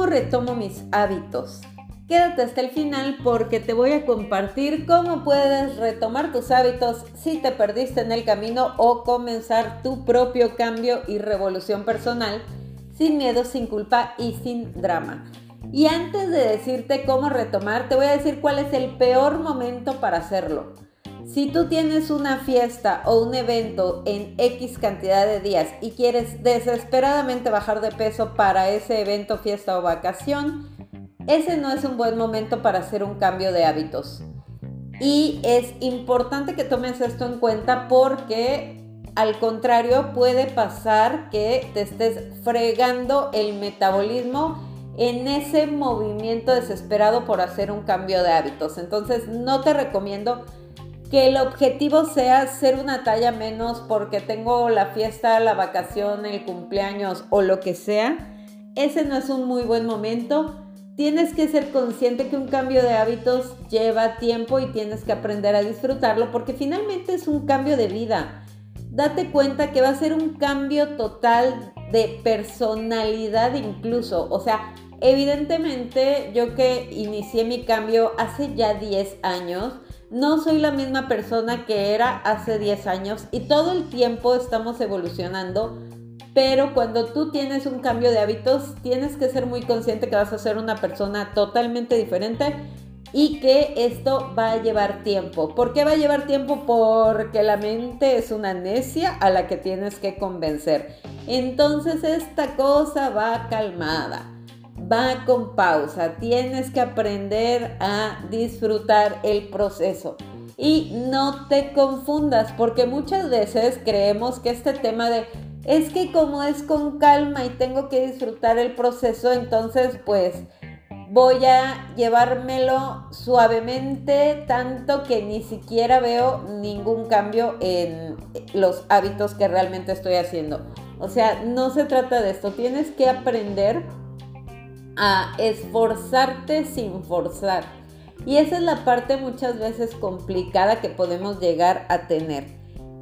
¿Cómo retomo mis hábitos? Quédate hasta el final porque te voy a compartir cómo puedes retomar tus hábitos si te perdiste en el camino o comenzar tu propio cambio y revolución personal sin miedo, sin culpa y sin drama. Y antes de decirte cómo retomar, te voy a decir cuál es el peor momento para hacerlo. Si tú tienes una fiesta o un evento en X cantidad de días y quieres desesperadamente bajar de peso para ese evento, fiesta o vacación, ese no es un buen momento para hacer un cambio de hábitos. Y es importante que tomes esto en cuenta porque al contrario puede pasar que te estés fregando el metabolismo en ese movimiento desesperado por hacer un cambio de hábitos. Entonces no te recomiendo que el objetivo sea ser una talla menos porque tengo la fiesta, la vacación, el cumpleaños o lo que sea. Ese no es un muy buen momento. Tienes que ser consciente que un cambio de hábitos lleva tiempo y tienes que aprender a disfrutarlo porque finalmente es un cambio de vida. Date cuenta que va a ser un cambio total de personalidad incluso. O sea, evidentemente yo que inicié mi cambio hace ya 10 años, no soy la misma persona que era hace 10 años y todo el tiempo estamos evolucionando, pero cuando tú tienes un cambio de hábitos, tienes que ser muy consciente que vas a ser una persona totalmente diferente y que esto va a llevar tiempo. ¿Por qué va a llevar tiempo? Porque la mente es una necia a la que tienes que convencer. Entonces esta cosa va calmada va con pausa. Tienes que aprender a disfrutar el proceso. Y no te confundas, porque muchas veces creemos que este tema de es que como es con calma y tengo que disfrutar el proceso, entonces pues voy a llevármelo suavemente, tanto que ni siquiera veo ningún cambio en los hábitos que realmente estoy haciendo. O sea, no se trata de esto, tienes que aprender a esforzarte sin forzar. Y esa es la parte muchas veces complicada que podemos llegar a tener.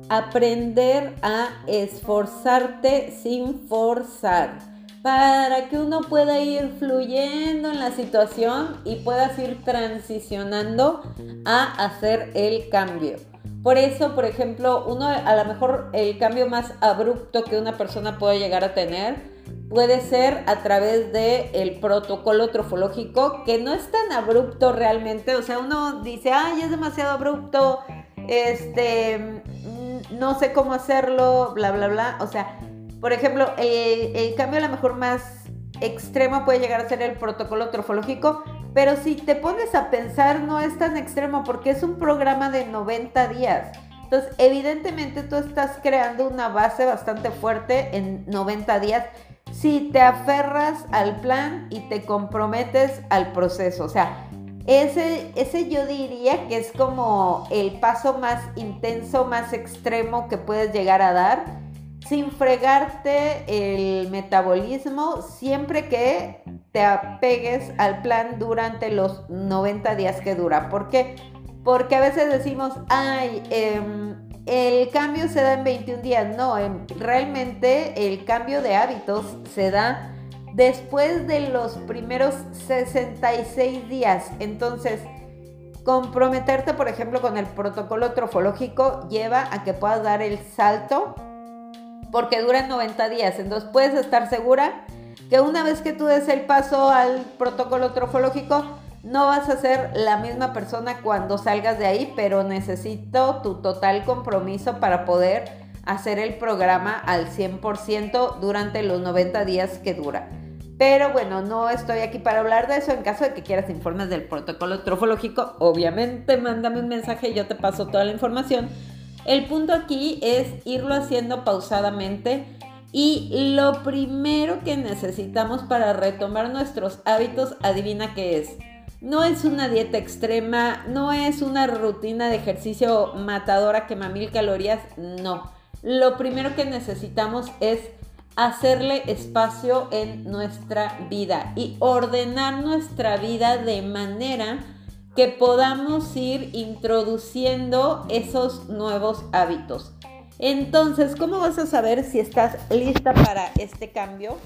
Aprender a esforzarte sin forzar para que uno pueda ir fluyendo en la situación y puedas ir transicionando a hacer el cambio. Por eso, por ejemplo, uno a lo mejor el cambio más abrupto que una persona puede llegar a tener puede ser a través del el protocolo trofológico, que no es tan abrupto realmente. O sea, uno dice, ay, es demasiado abrupto, este, mm, no sé cómo hacerlo, bla, bla, bla. O sea, por ejemplo, el cambio a lo mejor más extremo puede llegar a ser el protocolo trofológico, pero si te pones a pensar, no es tan extremo porque es un programa de 90 días. Entonces, evidentemente tú estás creando una base bastante fuerte en 90 días si te aferras al plan y te comprometes al proceso. O sea, ese, ese yo diría que es como el paso más intenso, más extremo que puedes llegar a dar sin fregarte el metabolismo siempre que te apegues al plan durante los 90 días que dura. ¿Por qué? Porque a veces decimos, ay, eh, el cambio se da en 21 días. No, realmente el cambio de hábitos se da después de los primeros 66 días. Entonces, comprometerte, por ejemplo, con el protocolo trofológico lleva a que puedas dar el salto porque dura 90 días. Entonces, puedes estar segura que una vez que tú des el paso al protocolo trofológico, no vas a ser la misma persona cuando salgas de ahí, pero necesito tu total compromiso para poder hacer el programa al 100% durante los 90 días que dura. Pero bueno, no estoy aquí para hablar de eso. En caso de que quieras informes del protocolo trofológico, obviamente mándame un mensaje y yo te paso toda la información. El punto aquí es irlo haciendo pausadamente y lo primero que necesitamos para retomar nuestros hábitos, adivina qué es no es una dieta extrema, no es una rutina de ejercicio matadora que mil calorías, no. Lo primero que necesitamos es hacerle espacio en nuestra vida y ordenar nuestra vida de manera que podamos ir introduciendo esos nuevos hábitos. Entonces, ¿cómo vas a saber si estás lista para este cambio?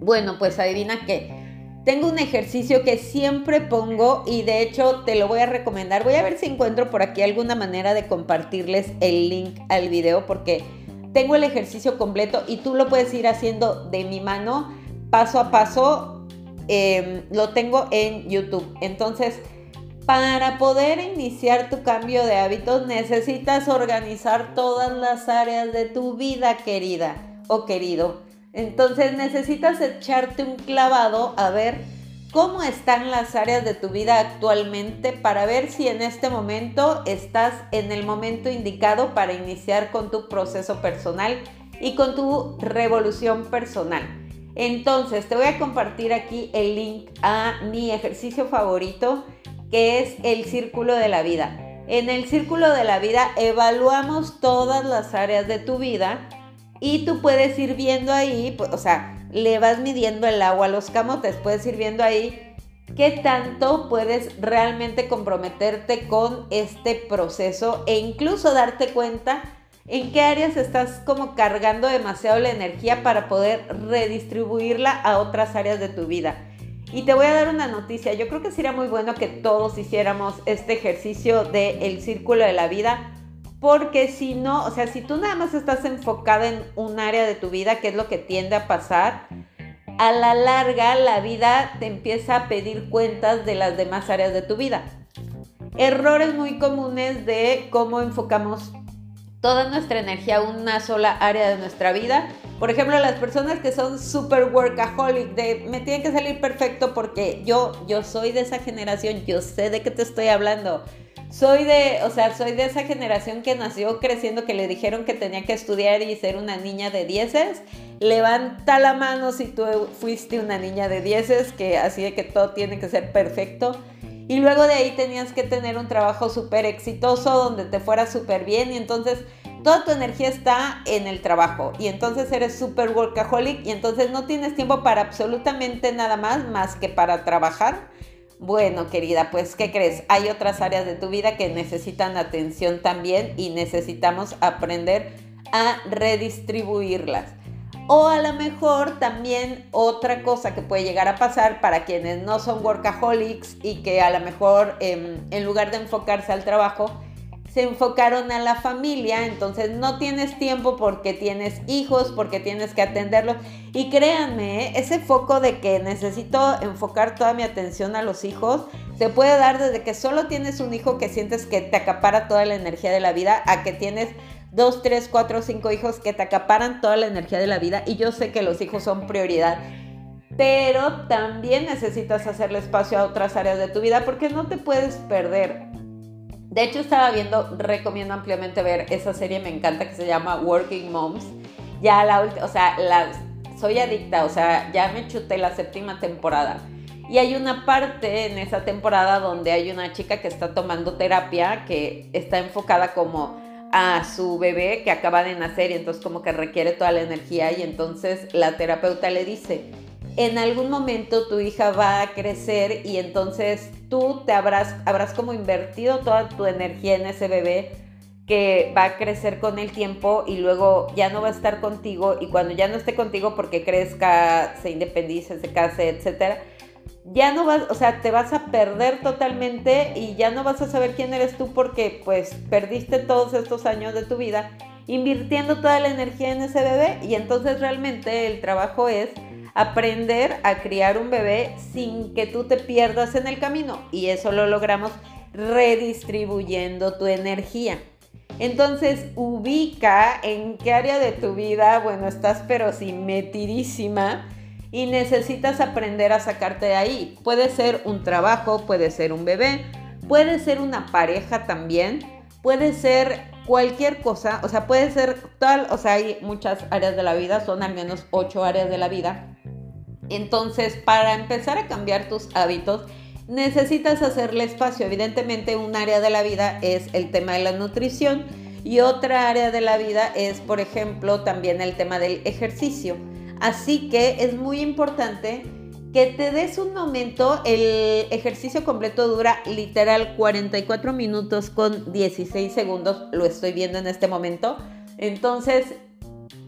Bueno, pues adivina qué tengo un ejercicio que siempre pongo y de hecho te lo voy a recomendar. Voy a ver si encuentro por aquí alguna manera de compartirles el link al video porque tengo el ejercicio completo y tú lo puedes ir haciendo de mi mano paso a paso. Em, lo tengo en YouTube. Entonces, para poder iniciar tu cambio de hábitos necesitas organizar todas las áreas de tu vida, querida o querido. Entonces necesitas echarte un clavado a ver cómo están las áreas de tu vida actualmente para ver si en este momento estás en el momento indicado para iniciar con tu proceso personal y con tu revolución personal. Entonces te voy a compartir aquí el link a mi ejercicio favorito que es el círculo de la vida. En el círculo de la vida evaluamos todas las áreas de tu vida y tú puedes ir viendo ahí, pues, o sea, le vas midiendo el agua a los camotes, puedes ir viendo ahí qué tanto puedes realmente comprometerte con este proceso e incluso darte cuenta en qué áreas estás como cargando demasiado la energía para poder redistribuirla a otras áreas de tu vida. Y te voy a dar una noticia, yo creo que sería muy bueno que todos hiciéramos este ejercicio del el círculo de la vida porque si no, o sea, si tú nada más estás enfocada en un área de tu vida, que es lo que tiende a pasar, a la larga la vida te empieza a pedir cuentas de las demás áreas de tu vida. Errores muy comunes de cómo enfocamos toda nuestra energía a una sola área de nuestra vida. Por ejemplo, las personas que son super workaholic, de me tiene que salir perfecto porque yo, yo soy de esa generación, yo sé de qué te estoy hablando soy de, o sea, soy de esa generación que nació creciendo que le dijeron que tenía que estudiar y ser una niña de dieces. Levanta la mano si tú fuiste una niña de dieces, que así de que todo tiene que ser perfecto. Y luego de ahí tenías que tener un trabajo súper exitoso donde te fuera súper bien y entonces toda tu energía está en el trabajo y entonces eres súper workaholic y entonces no tienes tiempo para absolutamente nada más más que para trabajar bueno, querida, pues ¿qué crees? Hay otras áreas de tu vida que necesitan atención también y necesitamos aprender a redistribuirlas. O a lo mejor también otra cosa que puede llegar a pasar para quienes no son workaholics y que a lo mejor em, en lugar de enfocarse al trabajo, se enfocaron a la familia, entonces no tienes tiempo porque tienes hijos, porque tienes que atenderlos. Y créanme, ¿eh? ese foco de que necesito enfocar toda mi atención a los hijos, se puede dar desde que solo tienes un hijo que sientes que te acapara toda la energía de la vida, a que tienes dos, tres, cuatro, cinco hijos que te acaparan toda la energía de la vida. Y yo sé que los hijos son prioridad pero también necesitas hacerle espacio a otras áreas de tu vida porque no te puedes perder. De hecho, estaba viendo, recomiendo ampliamente ver esa serie, me encanta, que se llama Working Moms. Ya la última, o sea, soy adicta, o sea, ya me chuté la séptima temporada. Y hay una parte en esa temporada donde hay una chica que está tomando terapia, que está enfocada como a su bebé que acaba de nacer y entonces como que requiere toda la energía y entonces la terapeuta le dice, en algún momento tu hija va a crecer y entonces tú te habrás, habrás como invertido toda tu energía en ese bebé que va a crecer con el tiempo y luego ya no va a estar contigo y cuando ya no esté contigo porque crezca, se independice, se case, etcétera, ya no vas, o sea, te vas a perder totalmente y ya no vas a saber quién eres tú porque pues perdiste todos estos años de tu vida invirtiendo toda la energía en ese bebé y entonces realmente el trabajo es aprender a criar un bebé sin que tú te pierdas en el camino. Y eso lo logramos redistribuyendo tu energía. Entonces ubica en qué área de tu vida, bueno, estás pero si metidísima y necesitas aprender a sacarte de ahí. Puede ser un trabajo, puede ser un bebé, puede ser una pareja también, puede ser cualquier cosa, o sea, puede ser tal, o sea, hay muchas áreas de la vida, son al menos ocho áreas de la vida entonces, para empezar a cambiar tus hábitos, necesitas hacerle espacio. Evidentemente, un área de la vida es el tema de la nutrición y otra área de la vida es, por ejemplo, también el tema del ejercicio. Así que es muy importante que te des un momento, el ejercicio completo dura literal 44 minutos con 16 segundos, lo estoy viendo en este momento. Entonces,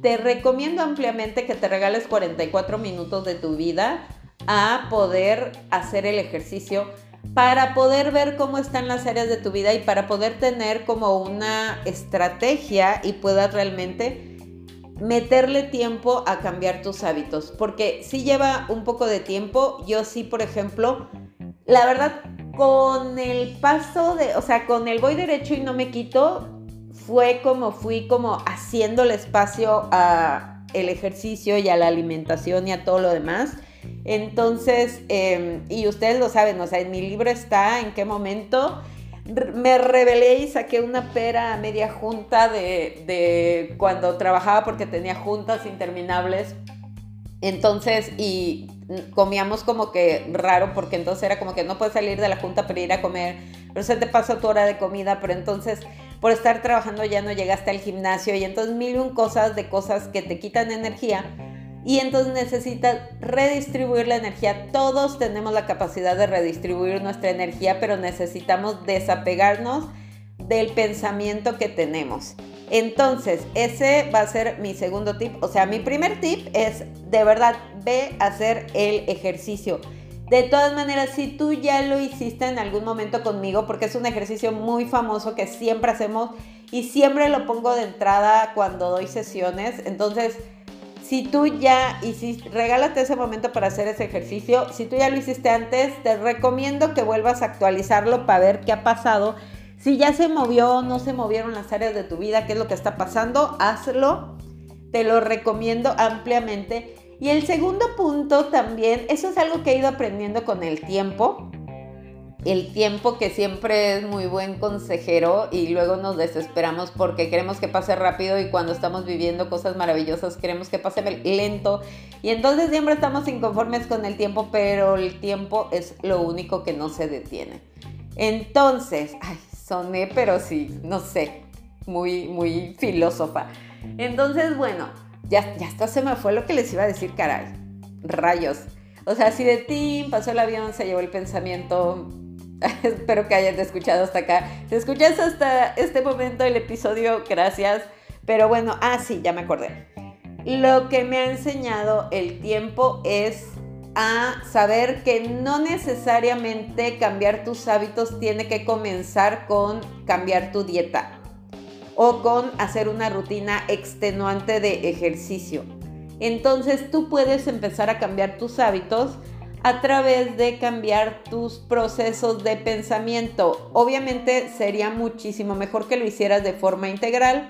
te recomiendo ampliamente que te regales 44 minutos de tu vida a poder hacer el ejercicio para poder ver cómo están las áreas de tu vida y para poder tener como una estrategia y puedas realmente meterle tiempo a cambiar tus hábitos. Porque si lleva un poco de tiempo, yo sí, por ejemplo, la verdad, con el paso de, o sea, con el voy derecho y no me quito, fue como fui como haciendo el espacio a el ejercicio y a la alimentación y a todo lo demás. Entonces, em, y ustedes lo saben, o sea, en mi libro está en qué momento me rebelé y saqué una pera a media junta de, de cuando trabajaba porque tenía juntas interminables. Entonces, y comíamos como que raro porque entonces era como que no puedes salir de la junta para ir a comer, pero se te pasa tu hora de comida, pero entonces por estar trabajando ya no llegaste al gimnasio y entonces mil y un cosas de cosas que te quitan energía y entonces necesitas redistribuir la energía. Todos tenemos la capacidad de redistribuir nuestra energía, pero necesitamos desapegarnos del pensamiento que tenemos. Entonces, ese va a ser mi segundo tip. O sea, mi primer tip es, de verdad, ve a hacer el ejercicio. De todas maneras, si tú ya lo hiciste en algún momento conmigo, porque es un ejercicio muy famoso que siempre hacemos y siempre lo pongo de entrada cuando doy sesiones, entonces si tú ya hiciste, regálate ese momento para hacer ese ejercicio. Si tú ya lo hiciste antes, te recomiendo que vuelvas a actualizarlo para ver qué ha pasado. Si ya se movió, no se movieron las áreas de tu vida, qué es lo que está pasando, hazlo. Te lo recomiendo ampliamente. Y el segundo punto también, eso es algo que he ido aprendiendo con el tiempo el tiempo que siempre es muy buen consejero y luego nos desesperamos porque queremos que pase rápido y cuando estamos viviendo cosas maravillosas queremos que pase lento y entonces siempre estamos inconformes con el tiempo, pero el tiempo es lo único que no se detiene. Entonces, ay, soné, pero sí, no sé, muy, muy filósofa. Entonces, bueno, ya, ya hasta se me fue lo que les iba a decir, caray, rayos. O sea, si de ti pasó el avión, se llevó el pensamiento, Espero que hayan escuchado hasta acá. Si escuchas hasta este momento del episodio, gracias. Pero bueno, ah, sí, ya me acordé. Lo que me ha enseñado el tiempo es a saber que no necesariamente cambiar tus hábitos tiene que comenzar con cambiar tu dieta o con hacer una rutina extenuante de ejercicio. Entonces tú puedes empezar a cambiar tus hábitos a través de cambiar tus procesos de pensamiento. Obviamente sería muchísimo mejor que lo hicieras de forma integral.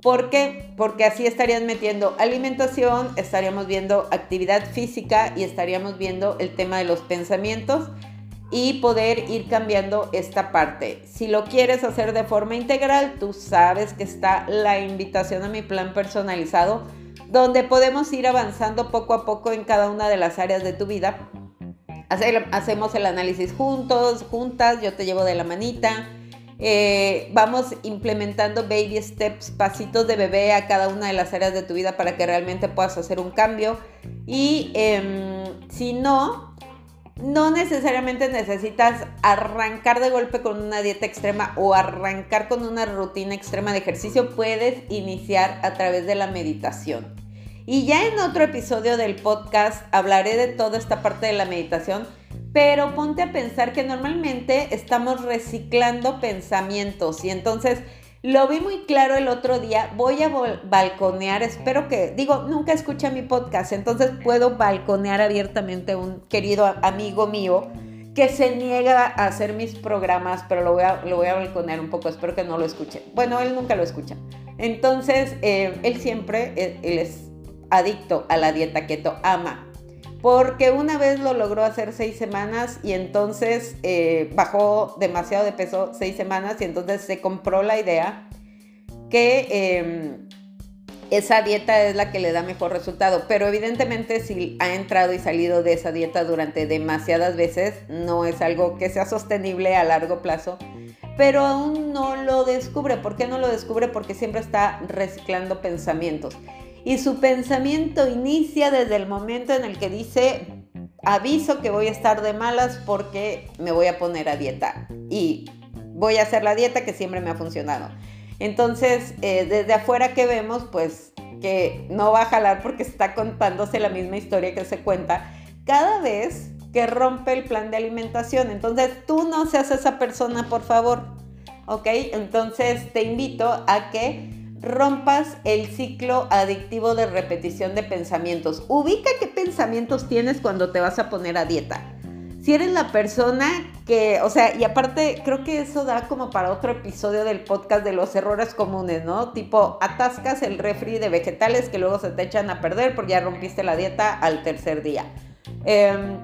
¿Por qué? Porque así estarías metiendo alimentación, estaríamos viendo actividad física y estaríamos viendo el tema de los pensamientos y poder ir cambiando esta parte. Si lo quieres hacer de forma integral, tú sabes que está la invitación a mi plan personalizado, donde podemos ir avanzando poco a poco en cada una de las áreas de tu vida hacemos el análisis juntos, juntas, yo te llevo de la manita. Eh, vamos implementando baby steps, pasitos de bebé a cada una de las áreas de tu vida para que realmente puedas hacer un cambio. Y em, si no, no necesariamente necesitas arrancar de golpe con una dieta extrema o arrancar con una rutina extrema de ejercicio. Puedes iniciar a través de la meditación. Y ya en otro episodio del podcast hablaré de toda esta parte de la meditación, pero ponte a pensar que normalmente estamos reciclando pensamientos y entonces lo vi muy claro el otro día, voy a balconear, espero que, digo, nunca escucha mi podcast, entonces puedo balconear abiertamente a un querido amigo mío que se niega a hacer mis programas, pero lo voy a, lo voy a balconear un poco, espero que no lo escuche. Bueno, él nunca lo escucha. Entonces, eh, él siempre, él es adicto a la dieta keto, ama. Porque una vez lo logró hacer seis semanas y entonces eh, bajó demasiado de peso seis semanas y entonces se compró la idea que em, esa dieta es la que le da mejor resultado. Pero evidentemente si ha entrado y salido de esa dieta durante demasiadas veces, no es algo que sea sostenible a largo plazo. Pero aún no lo descubre. ¿Por qué no lo descubre? Porque siempre está reciclando pensamientos y su pensamiento inicia desde el momento en el que dice, aviso que voy a estar de malas porque me voy a poner a dieta y voy a hacer la dieta que siempre me ha funcionado. Entonces, eh, desde afuera que vemos, pues que no va a jalar porque está contándose la misma historia que se cuenta cada vez que rompe el plan de alimentación. Entonces, tú no seas esa persona, por favor. ¿Ok? Entonces, te invito a que rompas el ciclo adictivo de repetición de pensamientos. Ubica qué pensamientos tienes cuando te vas a poner a dieta. Si eres la persona que, o sea, y aparte creo que eso da como para otro episodio del podcast de los errores comunes, ¿no? Tipo, atascas el refri de vegetales que luego se te echan a perder porque ya rompiste la dieta al tercer día. Em,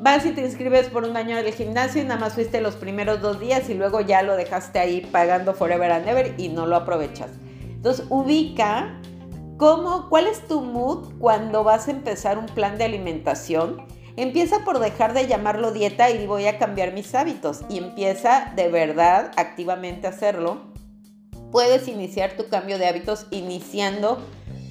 vas y te inscribes por un año del gimnasio y nada más fuiste los primeros dos días y luego ya lo dejaste ahí pagando forever and ever y no lo aprovechas. Entonces, ubica cómo, cuál es tu mood cuando vas a empezar un plan de alimentación. Empieza por dejar de llamarlo dieta y voy a cambiar mis hábitos. Y empieza de verdad activamente a hacerlo. Puedes iniciar tu cambio de hábitos iniciando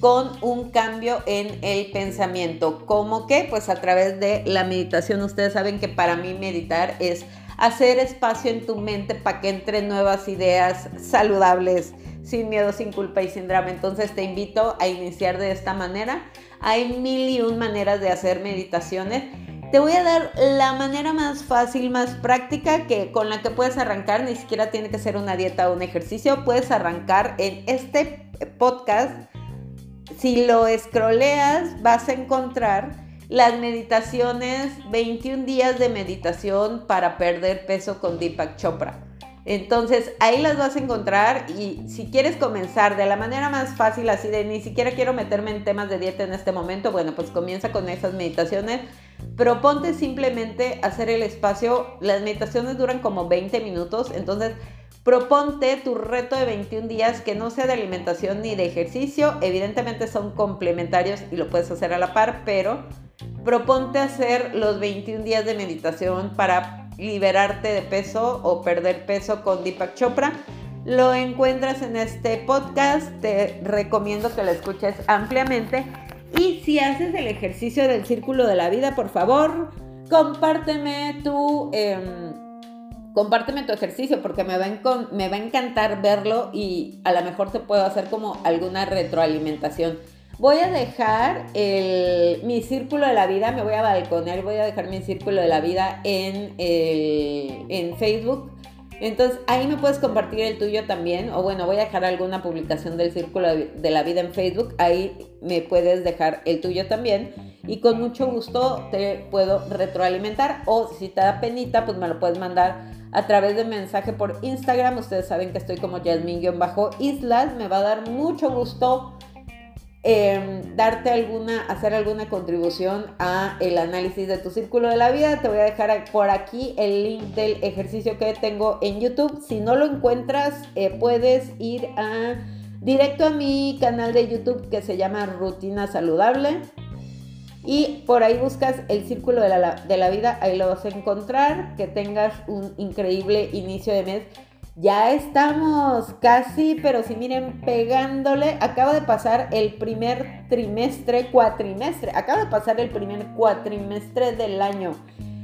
con un cambio en el pensamiento. ¿Cómo que? Pues a través de la meditación. Ustedes saben que para mí meditar es hacer espacio en tu mente para que entren nuevas ideas saludables, sin miedo, sin culpa y sin drama. Entonces te invito a iniciar de esta manera. Hay mil y un maneras de hacer meditaciones. Te voy a dar la manera más fácil, más práctica que con la que puedes arrancar. Ni siquiera tiene que ser una dieta o un ejercicio. Puedes arrancar en este podcast. Si lo escroleas, vas a encontrar las meditaciones, 21 días de meditación para perder peso con Deepak Chopra. Entonces ahí las vas a encontrar y si quieres comenzar de la manera más fácil, así de ni siquiera quiero meterme en temas de dieta en este momento, bueno, pues comienza con esas meditaciones. Proponte simplemente hacer el espacio. Las meditaciones duran como 20 minutos, entonces proponte tu reto de 21 días que no sea de alimentación ni de ejercicio. Evidentemente son complementarios y lo puedes hacer a la par, pero proponte hacer los 21 días de meditación para liberarte de peso o perder peso con Deepak Chopra. Lo encuentras en este podcast, te recomiendo que lo escuches ampliamente. Y si haces el ejercicio del círculo de la vida, por favor, compárteme tu, em, compárteme tu ejercicio porque me va, me va a encantar verlo y a lo mejor te puedo hacer como alguna retroalimentación. Voy a dejar mi círculo de la vida, me voy a balconear, voy a dejar mi círculo de la vida en, en Facebook. Entonces ahí me puedes compartir el tuyo también, o bueno, voy a dejar alguna publicación del Círculo de la Vida en Facebook, ahí me puedes dejar el tuyo también y con mucho gusto te puedo retroalimentar o si te da penita, pues me lo puedes mandar a través de mensaje por Instagram, ustedes saben que estoy como Yasmin-Islas, me va a dar mucho gusto Em, darte alguna, hacer alguna contribución a el análisis de tu círculo de la vida. Te voy a dejar por aquí el link del ejercicio que tengo en YouTube. Si no lo encuentras, eh, puedes ir a directo a mi canal de YouTube que se llama Rutina Saludable. Y por ahí buscas el círculo de la, de la vida, ahí lo vas a encontrar. Que tengas un increíble inicio de mes. Ya estamos casi, pero si miren, pegándole. Acaba de pasar el primer trimestre, cuatrimestre. Acaba de pasar el primer cuatrimestre del año.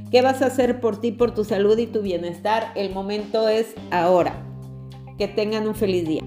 ¿Qué vas a hacer por ti, por tu salud y tu bienestar? El momento es ahora. Que tengan un feliz día.